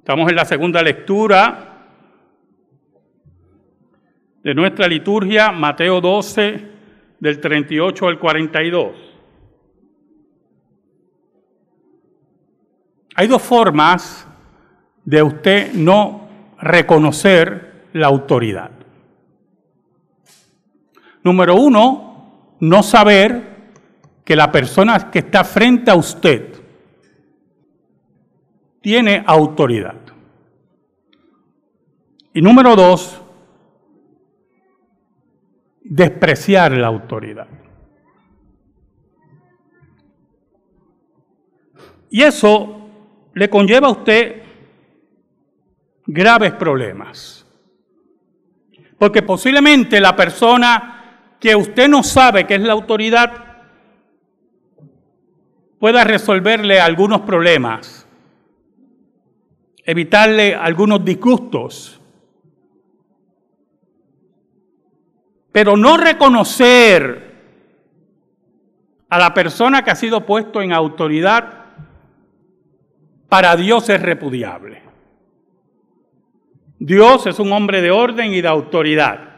Estamos en la segunda lectura de nuestra liturgia, Mateo 12, del 38 al 42. Hay dos formas de usted no reconocer la autoridad. Número uno, no saber que la persona que está frente a usted tiene autoridad. Y número dos, despreciar la autoridad. Y eso le conlleva a usted graves problemas. Porque posiblemente la persona que usted no sabe que es la autoridad pueda resolverle algunos problemas, evitarle algunos disgustos Pero no reconocer a la persona que ha sido puesto en autoridad, para Dios es repudiable. Dios es un hombre de orden y de autoridad.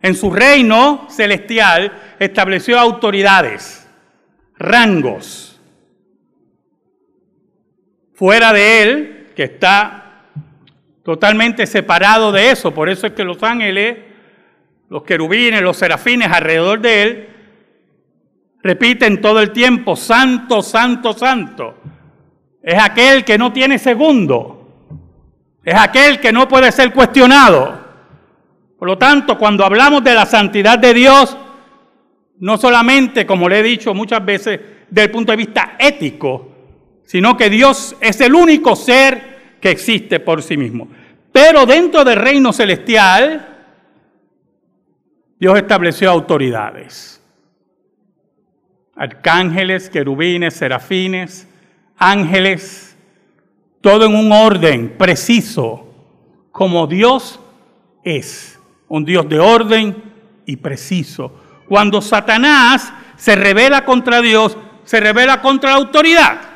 En su reino celestial estableció autoridades, rangos. Fuera de él, que está totalmente separado de eso, por eso es que los ángeles los querubines, los serafines alrededor de él, repiten todo el tiempo, santo, santo, santo. Es aquel que no tiene segundo. Es aquel que no puede ser cuestionado. Por lo tanto, cuando hablamos de la santidad de Dios, no solamente, como le he dicho muchas veces, desde el punto de vista ético, sino que Dios es el único ser que existe por sí mismo. Pero dentro del reino celestial, Dios estableció autoridades. Arcángeles, querubines, serafines, ángeles, todo en un orden preciso, como Dios es, un Dios de orden y preciso. Cuando Satanás se revela contra Dios, se revela contra la autoridad.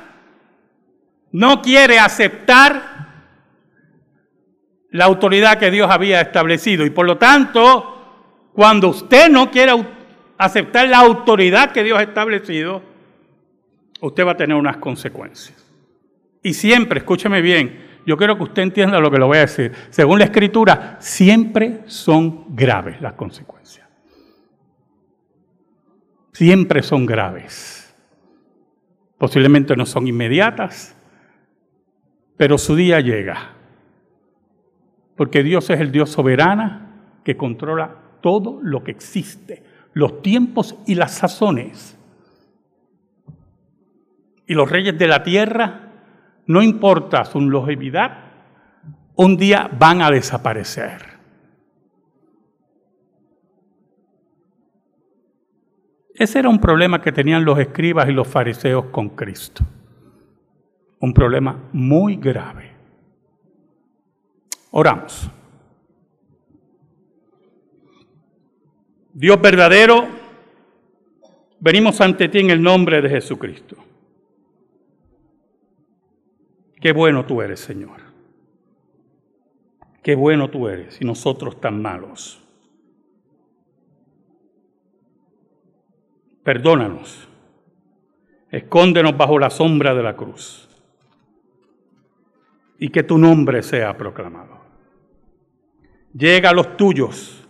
No quiere aceptar la autoridad que Dios había establecido y por lo tanto cuando usted no quiera aceptar la autoridad que Dios ha establecido, usted va a tener unas consecuencias. Y siempre, escúcheme bien, yo quiero que usted entienda lo que le voy a decir. Según la escritura, siempre son graves las consecuencias. Siempre son graves. Posiblemente no son inmediatas, pero su día llega. Porque Dios es el Dios soberano que controla todo lo que existe, los tiempos y las sazones. Y los reyes de la tierra, no importa su longevidad, un día van a desaparecer. Ese era un problema que tenían los escribas y los fariseos con Cristo. Un problema muy grave. Oramos. Dios verdadero, venimos ante ti en el nombre de Jesucristo. Qué bueno tú eres, Señor. Qué bueno tú eres y nosotros tan malos. Perdónanos. Escóndenos bajo la sombra de la cruz. Y que tu nombre sea proclamado. Llega a los tuyos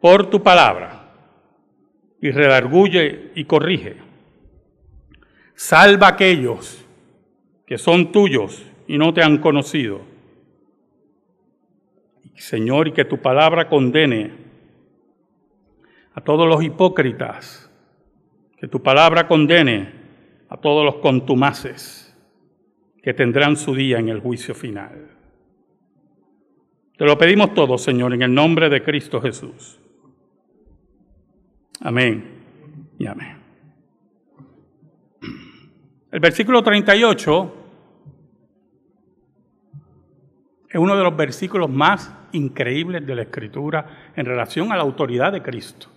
por tu palabra y redarguye y corrige. Salva a aquellos que son tuyos y no te han conocido. Señor, y que tu palabra condene a todos los hipócritas, que tu palabra condene a todos los contumaces que tendrán su día en el juicio final. Te lo pedimos todo, Señor, en el nombre de Cristo Jesús. Amén y amén. El versículo 38 es uno de los versículos más increíbles de la Escritura en relación a la autoridad de Cristo.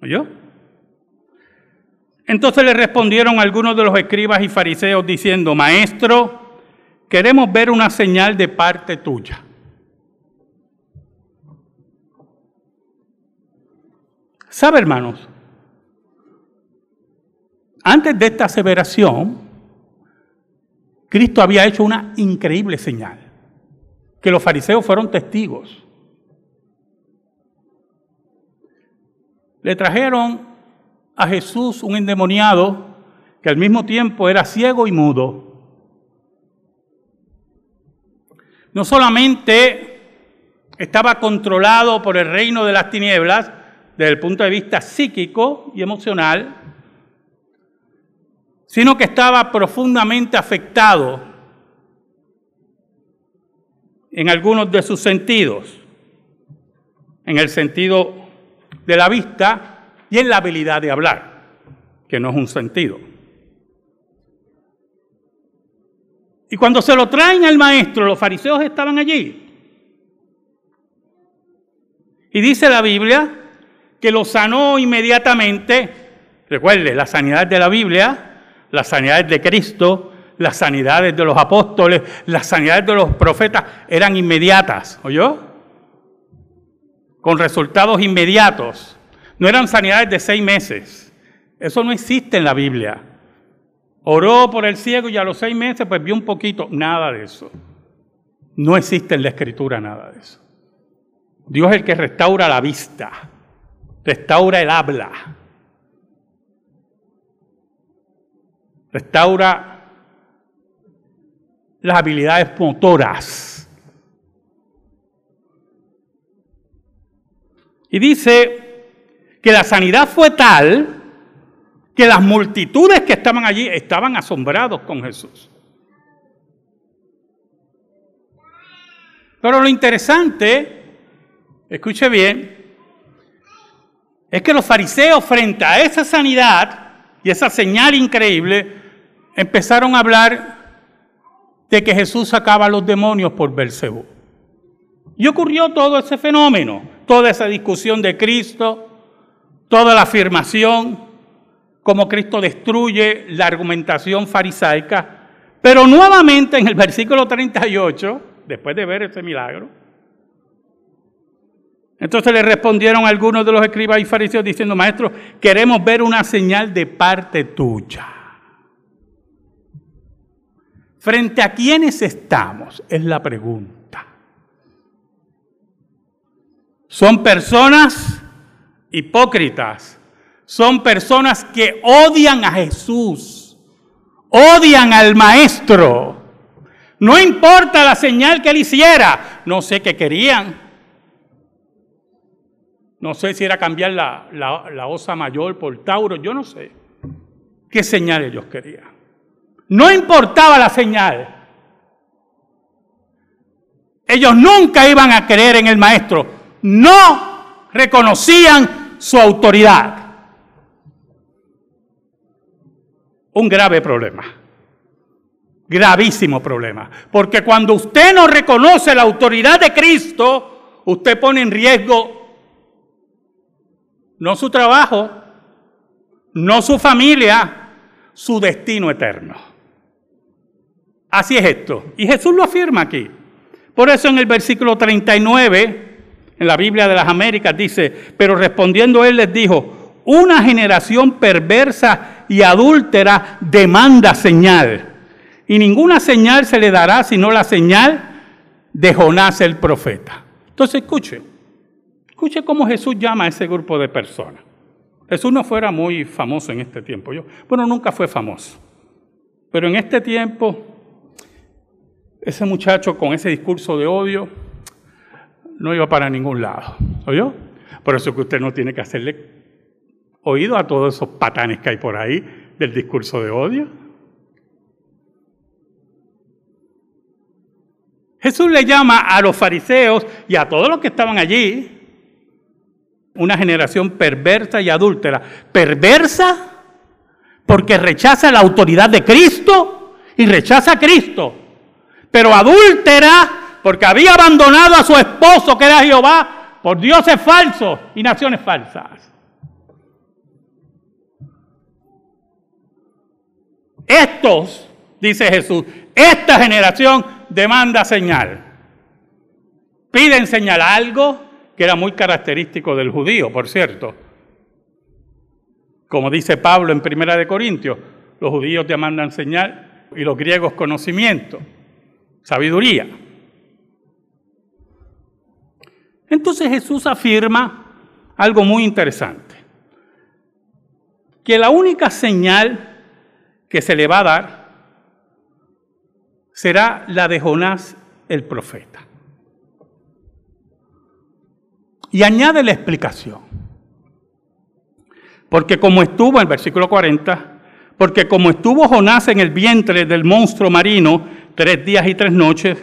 ¿Oyó? Entonces le respondieron algunos de los escribas y fariseos diciendo, Maestro, queremos ver una señal de parte tuya. ¿Sabe, hermanos? Antes de esta aseveración, Cristo había hecho una increíble señal, que los fariseos fueron testigos. Le trajeron a Jesús un endemoniado que al mismo tiempo era ciego y mudo. No solamente estaba controlado por el reino de las tinieblas desde el punto de vista psíquico y emocional, sino que estaba profundamente afectado en algunos de sus sentidos, en el sentido de la vista y en la habilidad de hablar, que no es un sentido. Y cuando se lo traen al maestro, los fariseos estaban allí. Y dice la Biblia que lo sanó inmediatamente. Recuerde, las sanidades de la Biblia, las sanidades de Cristo, las sanidades de los apóstoles, las sanidades de los profetas eran inmediatas, ¿oyó? Con resultados inmediatos. No eran sanidades de seis meses. Eso no existe en la Biblia. Oró por el ciego y a los seis meses pues vio un poquito. Nada de eso. No existe en la escritura nada de eso. Dios es el que restaura la vista, restaura el habla, restaura las habilidades motoras. Y dice que la sanidad fue tal que las multitudes que estaban allí estaban asombrados con Jesús. Pero lo interesante, escuche bien, es que los fariseos frente a esa sanidad y esa señal increíble empezaron a hablar de que Jesús sacaba a los demonios por Belcebú. Y ocurrió todo ese fenómeno, toda esa discusión de Cristo, toda la afirmación cómo Cristo destruye la argumentación farisaica, pero nuevamente en el versículo 38, después de ver ese milagro, entonces le respondieron algunos de los escribas y fariseos diciendo, maestro, queremos ver una señal de parte tuya. ¿Frente a quiénes estamos? Es la pregunta. Son personas hipócritas son personas que odian a Jesús, odian al Maestro. No importa la señal que él hiciera, no sé qué querían. No sé si era cambiar la, la osa mayor por Tauro, yo no sé qué señal ellos querían. No importaba la señal. Ellos nunca iban a creer en el maestro. No reconocían su autoridad. un grave problema. Gravísimo problema. Porque cuando usted no reconoce la autoridad de Cristo, usted pone en riesgo no su trabajo, no su familia, su destino eterno. Así es esto. Y Jesús lo afirma aquí. Por eso en el versículo 39, en la Biblia de las Américas, dice, pero respondiendo él les dijo, una generación perversa y adúltera demanda señal. Y ninguna señal se le dará sino la señal de Jonás el profeta. Entonces escuche, escuche cómo Jesús llama a ese grupo de personas. Jesús no fuera muy famoso en este tiempo. Yo, bueno, nunca fue famoso. Pero en este tiempo, ese muchacho con ese discurso de odio no iba para ningún lado. ¿Oyó? Por eso que usted no tiene que hacerle oído a todos esos patanes que hay por ahí del discurso de odio? Jesús le llama a los fariseos y a todos los que estaban allí una generación perversa y adúltera. Perversa porque rechaza la autoridad de Cristo y rechaza a Cristo. Pero adúltera porque había abandonado a su esposo que era Jehová por dioses falsos y naciones falsas. Estos dice Jesús, esta generación demanda señal. Piden señal algo que era muy característico del judío, por cierto. Como dice Pablo en Primera de Corintios, los judíos demandan señal y los griegos conocimiento, sabiduría. Entonces Jesús afirma algo muy interesante, que la única señal que se le va a dar será la de Jonás el profeta. Y añade la explicación. Porque como estuvo en el versículo 40, porque como estuvo Jonás en el vientre del monstruo marino tres días y tres noches,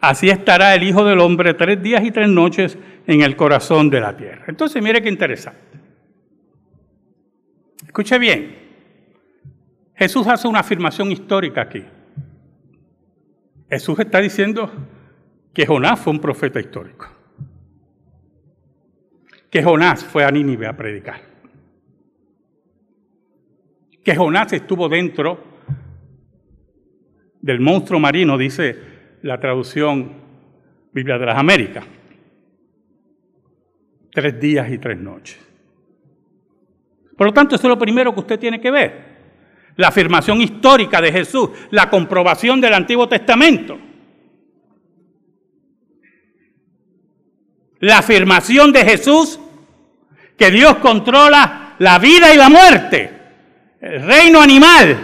así estará el Hijo del Hombre tres días y tres noches en el corazón de la tierra. Entonces, mire qué interesante. Escuche bien. Jesús hace una afirmación histórica aquí. Jesús está diciendo que Jonás fue un profeta histórico. Que Jonás fue a Nínive a predicar. Que Jonás estuvo dentro del monstruo marino, dice la traducción Biblia de las Américas. Tres días y tres noches. Por lo tanto, eso es lo primero que usted tiene que ver la afirmación histórica de Jesús, la comprobación del Antiguo Testamento. La afirmación de Jesús que Dios controla la vida y la muerte, el reino animal,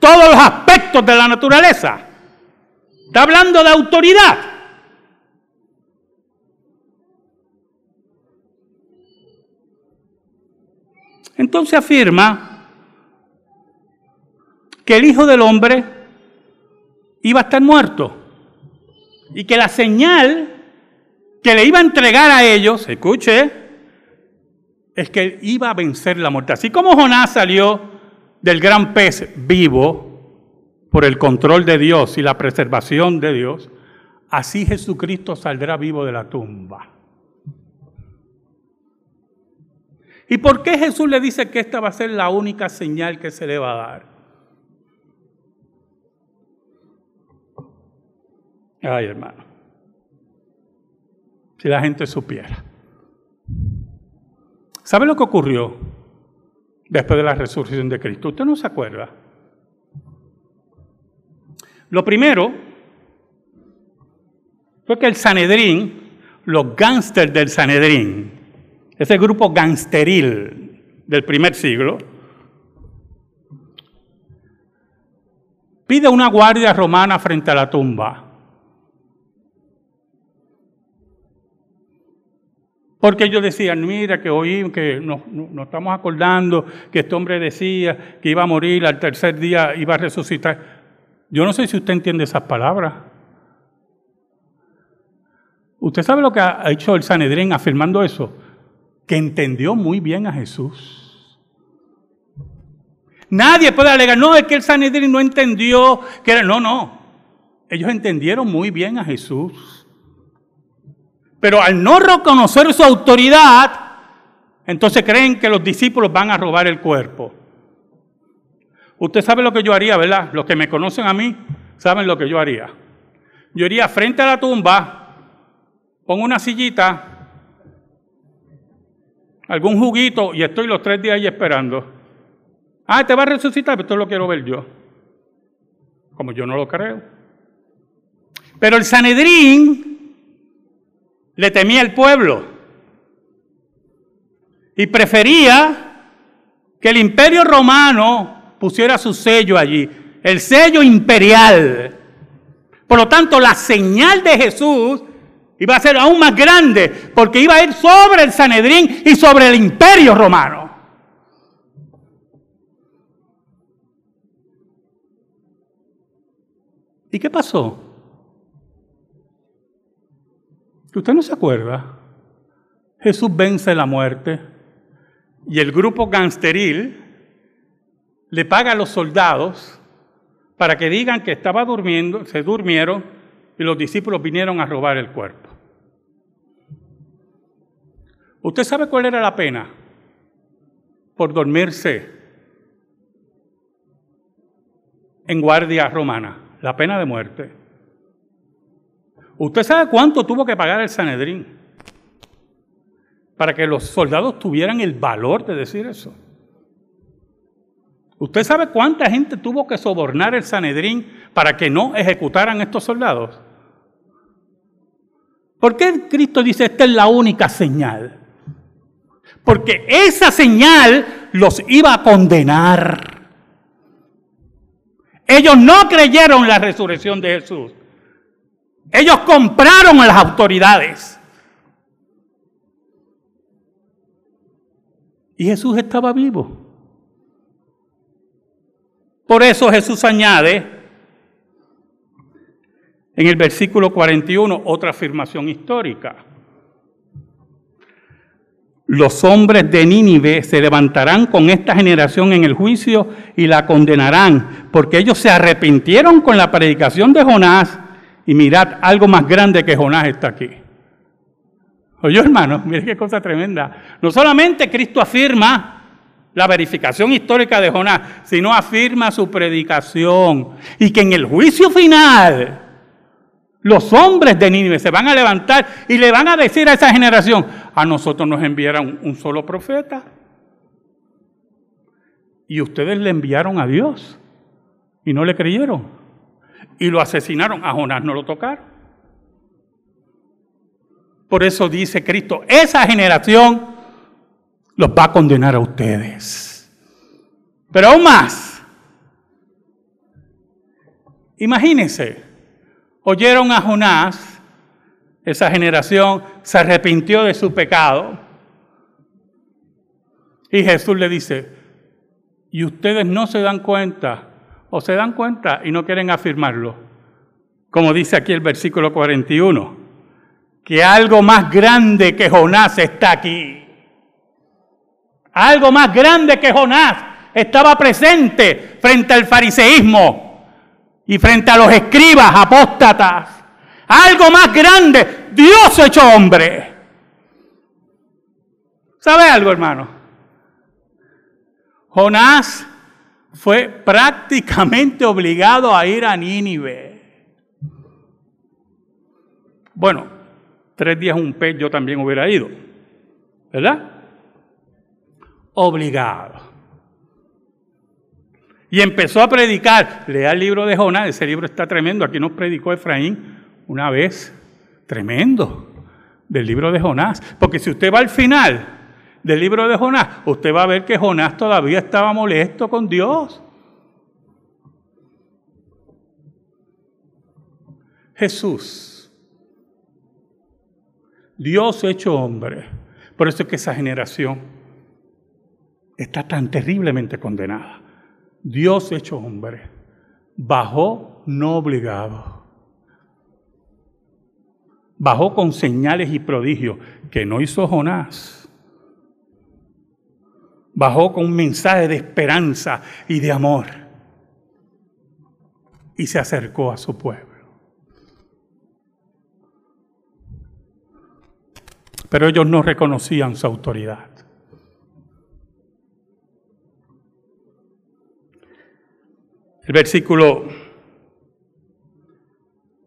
todos los aspectos de la naturaleza. Está hablando de autoridad. Entonces afirma que el Hijo del Hombre iba a estar muerto y que la señal que le iba a entregar a ellos, escuche, es que iba a vencer la muerte. Así como Jonás salió del gran pez vivo por el control de Dios y la preservación de Dios, así Jesucristo saldrá vivo de la tumba. ¿Y por qué Jesús le dice que esta va a ser la única señal que se le va a dar? Ay, hermano. Si la gente supiera. ¿Sabe lo que ocurrió después de la resurrección de Cristo? ¿Usted no se acuerda? Lo primero fue que el Sanedrín, los gángsters del Sanedrín, ese grupo gangsteril del primer siglo, pide una guardia romana frente a la tumba Porque ellos decían, mira, que hoy que nos, estamos acordando que este hombre decía que iba a morir, al tercer día iba a resucitar. Yo no sé si usted entiende esas palabras. ¿Usted sabe lo que ha hecho el Sanedrín afirmando eso? Que entendió muy bien a Jesús. Nadie puede alegar, no, es que el Sanedrín no entendió que era. No, no. Ellos entendieron muy bien a Jesús. Pero al no reconocer su autoridad, entonces creen que los discípulos van a robar el cuerpo. Usted sabe lo que yo haría, ¿verdad? Los que me conocen a mí saben lo que yo haría. Yo iría frente a la tumba, pongo una sillita, algún juguito y estoy los tres días ahí esperando. Ah, te va a resucitar, pero esto lo quiero ver yo. Como yo no lo creo. Pero el Sanedrín le temía el pueblo y prefería que el imperio romano pusiera su sello allí, el sello imperial. Por lo tanto, la señal de Jesús iba a ser aún más grande porque iba a ir sobre el Sanedrín y sobre el imperio romano. ¿Y qué pasó? usted no se acuerda, Jesús vence la muerte y el grupo gangsteril le paga a los soldados para que digan que estaba durmiendo, se durmieron y los discípulos vinieron a robar el cuerpo. ¿Usted sabe cuál era la pena por dormirse en guardia romana, la pena de muerte. ¿Usted sabe cuánto tuvo que pagar el Sanedrín para que los soldados tuvieran el valor de decir eso? ¿Usted sabe cuánta gente tuvo que sobornar el Sanedrín para que no ejecutaran estos soldados? ¿Por qué Cristo dice esta es la única señal? Porque esa señal los iba a condenar. Ellos no creyeron la resurrección de Jesús. Ellos compraron a las autoridades. Y Jesús estaba vivo. Por eso Jesús añade en el versículo 41 otra afirmación histórica. Los hombres de Nínive se levantarán con esta generación en el juicio y la condenarán, porque ellos se arrepintieron con la predicación de Jonás. Y mirad, algo más grande que Jonás está aquí. Oye, hermano, mire qué cosa tremenda. No solamente Cristo afirma la verificación histórica de Jonás, sino afirma su predicación. Y que en el juicio final los hombres de Nínive se van a levantar y le van a decir a esa generación, a nosotros nos enviaron un solo profeta. Y ustedes le enviaron a Dios y no le creyeron. Y lo asesinaron, a Jonás no lo tocaron. Por eso dice Cristo, esa generación los va a condenar a ustedes. Pero aún más, imagínense, oyeron a Jonás, esa generación se arrepintió de su pecado, y Jesús le dice, y ustedes no se dan cuenta, o se dan cuenta y no quieren afirmarlo, como dice aquí el versículo 41, que algo más grande que Jonás está aquí. Algo más grande que Jonás estaba presente frente al fariseísmo y frente a los escribas apóstatas. Algo más grande, Dios hecho hombre. ¿Sabe algo, hermano? Jonás fue prácticamente obligado a ir a Nínive. Bueno, tres días un pez yo también hubiera ido, ¿verdad? Obligado. Y empezó a predicar. Lea el libro de Jonás, ese libro está tremendo. Aquí nos predicó Efraín una vez, tremendo, del libro de Jonás. Porque si usted va al final del libro de Jonás, usted va a ver que Jonás todavía estaba molesto con Dios. Jesús, Dios hecho hombre. Por eso es que esa generación está tan terriblemente condenada. Dios hecho hombre, bajó no obligado. Bajó con señales y prodigios que no hizo Jonás. Bajó con un mensaje de esperanza y de amor. Y se acercó a su pueblo. Pero ellos no reconocían su autoridad. El versículo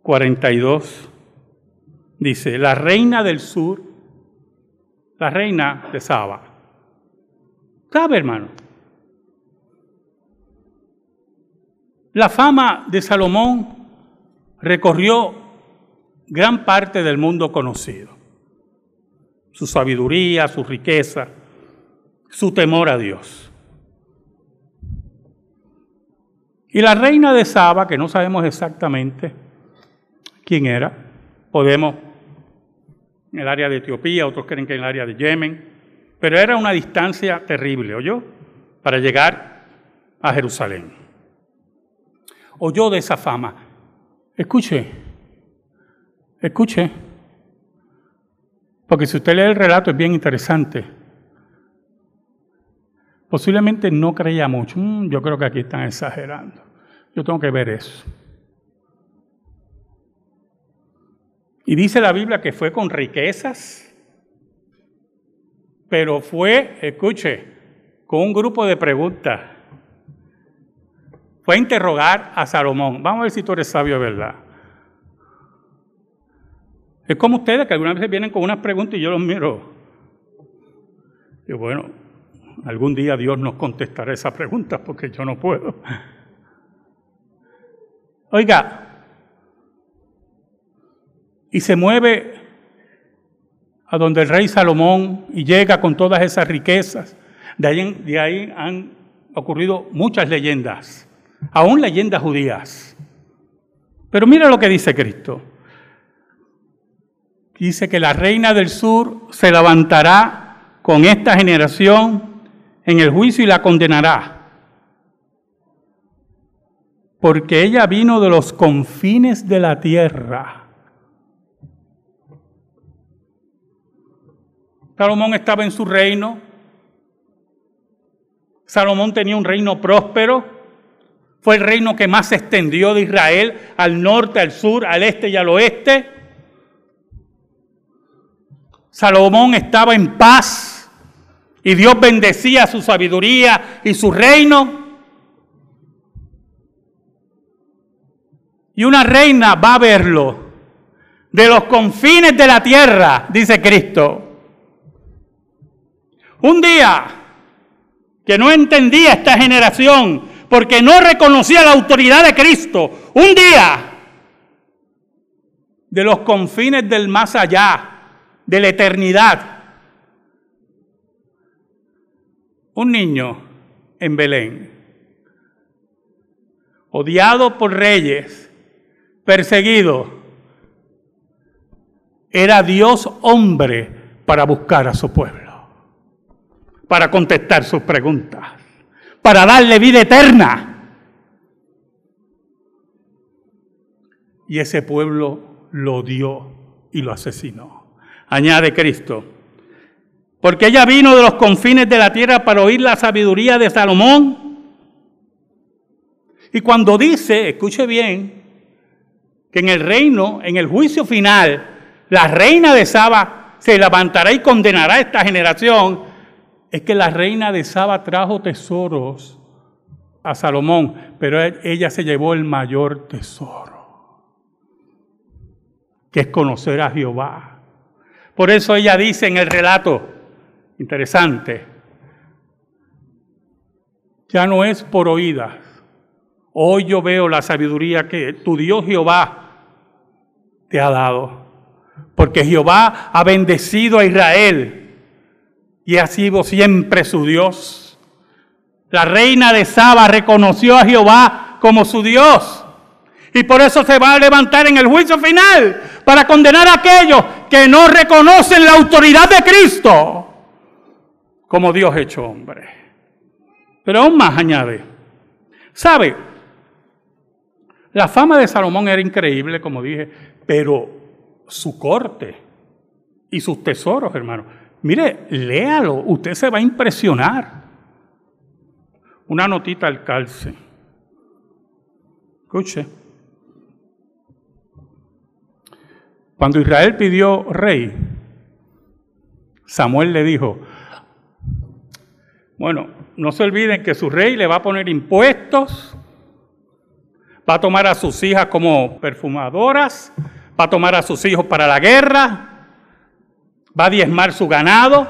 42 dice, la reina del sur, la reina de Saba. ¿Sabe, hermano? La fama de Salomón recorrió gran parte del mundo conocido. Su sabiduría, su riqueza, su temor a Dios. Y la reina de Saba, que no sabemos exactamente quién era, podemos en el área de Etiopía, otros creen que en el área de Yemen, pero era una distancia terrible, ¿oyó? Para llegar a Jerusalén. Oyó de esa fama. Escuche, escuche, porque si usted lee el relato es bien interesante. Posiblemente no creía mucho. Mm, yo creo que aquí están exagerando. Yo tengo que ver eso. Y dice la Biblia que fue con riquezas, pero fue, escuche, con un grupo de preguntas. fue a interrogar a Salomón. Vamos a ver si tú eres sabio de verdad. Es como ustedes que algunas veces vienen con unas preguntas y yo los miro. Y bueno, algún día Dios nos contestará esas preguntas porque yo no puedo. Oiga, y se mueve a donde el rey Salomón y llega con todas esas riquezas. De ahí, ahí han ocurrido muchas leyendas, aún leyendas judías. Pero mira lo que dice Cristo. Dice que la reina del sur se levantará con esta generación en el juicio y la condenará. Porque ella vino de los confines de la tierra. Salomón estaba en su reino. Salomón tenía un reino próspero. Fue el reino que más se extendió de Israel al norte, al sur, al este y al oeste. Salomón estaba en paz y Dios bendecía su sabiduría y su reino. Y una reina va a verlo de los confines de la tierra, dice Cristo. Un día que no entendía esta generación porque no reconocía la autoridad de Cristo, un día de los confines del más allá, de la eternidad. Un niño en Belén, odiado por reyes, perseguido, era Dios hombre para buscar a su pueblo, para contestar sus preguntas, para darle vida eterna. Y ese pueblo lo dio y lo asesinó añade Cristo. Porque ella vino de los confines de la tierra para oír la sabiduría de Salomón. Y cuando dice, escuche bien, que en el reino, en el juicio final, la reina de Saba se levantará y condenará a esta generación, es que la reina de Saba trajo tesoros a Salomón, pero ella se llevó el mayor tesoro, que es conocer a Jehová por eso ella dice en el relato, interesante, ya no es por oídas. Hoy yo veo la sabiduría que tu Dios Jehová te ha dado. Porque Jehová ha bendecido a Israel y ha sido siempre su Dios. La reina de Saba reconoció a Jehová como su Dios. Y por eso se va a levantar en el juicio final para condenar a aquellos que no reconocen la autoridad de Cristo como Dios hecho hombre. Pero aún más añade, ¿sabe? La fama de Salomón era increíble, como dije, pero su corte y sus tesoros, hermano. Mire, léalo, usted se va a impresionar. Una notita al calce. Escuche. Cuando Israel pidió rey, Samuel le dijo, bueno, no se olviden que su rey le va a poner impuestos, va a tomar a sus hijas como perfumadoras, va a tomar a sus hijos para la guerra, va a diezmar su ganado,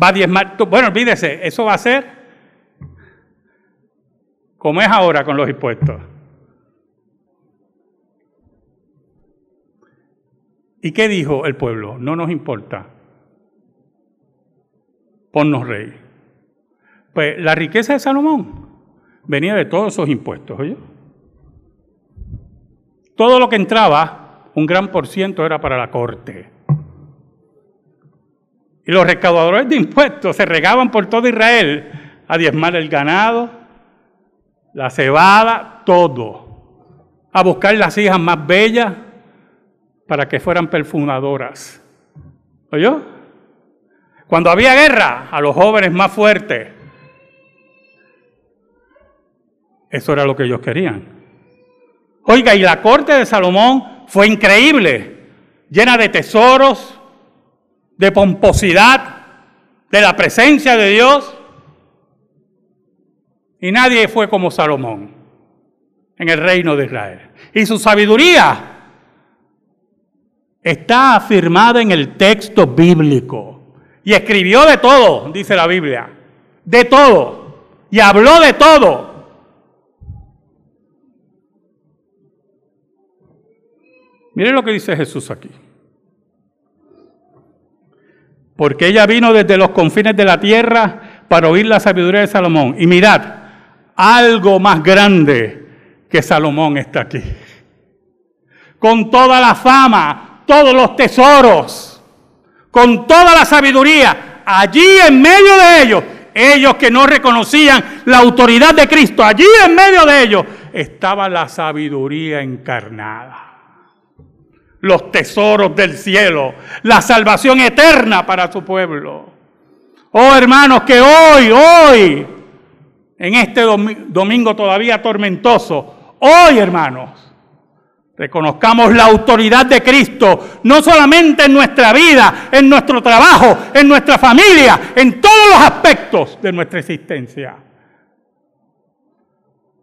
va a diezmar, bueno, olvídese, eso va a ser como es ahora con los impuestos. ¿Y qué dijo el pueblo? No nos importa. Ponnos rey. Pues la riqueza de Salomón venía de todos esos impuestos, ¿oye? Todo lo que entraba, un gran por ciento era para la corte. Y los recaudadores de impuestos se regaban por todo Israel a diezmar el ganado, la cebada, todo. A buscar las hijas más bellas, para que fueran perfumadoras. ¿Oyó? Cuando había guerra, a los jóvenes más fuertes. Eso era lo que ellos querían. Oiga, y la corte de Salomón fue increíble, llena de tesoros, de pomposidad, de la presencia de Dios. Y nadie fue como Salomón. en el reino de Israel. Y su sabiduría está afirmada en el texto bíblico. Y escribió de todo, dice la Biblia. De todo. Y habló de todo. Miren lo que dice Jesús aquí. Porque ella vino desde los confines de la tierra para oír la sabiduría de Salomón. Y mirad, algo más grande que Salomón está aquí. Con toda la fama, todos los tesoros, con toda la sabiduría, allí en medio de ellos, ellos que no reconocían la autoridad de Cristo, allí en medio de ellos estaba la sabiduría encarnada los tesoros del cielo, la salvación eterna para su pueblo. Oh hermanos, que hoy, hoy, en este domingo todavía tormentoso, hoy hermanos, reconozcamos la autoridad de Cristo, no solamente en nuestra vida, en nuestro trabajo, en nuestra familia, en todos los aspectos de nuestra existencia.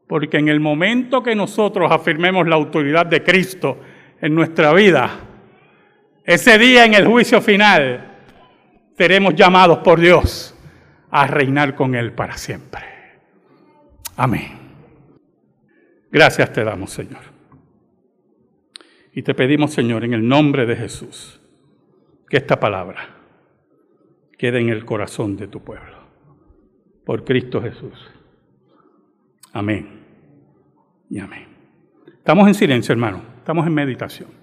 Porque en el momento que nosotros afirmemos la autoridad de Cristo, en nuestra vida, ese día en el juicio final, seremos llamados por Dios a reinar con Él para siempre. Amén. Gracias te damos, Señor. Y te pedimos, Señor, en el nombre de Jesús, que esta palabra quede en el corazón de tu pueblo. Por Cristo Jesús. Amén. Y amén. Estamos en silencio, hermano. Estamos en meditación.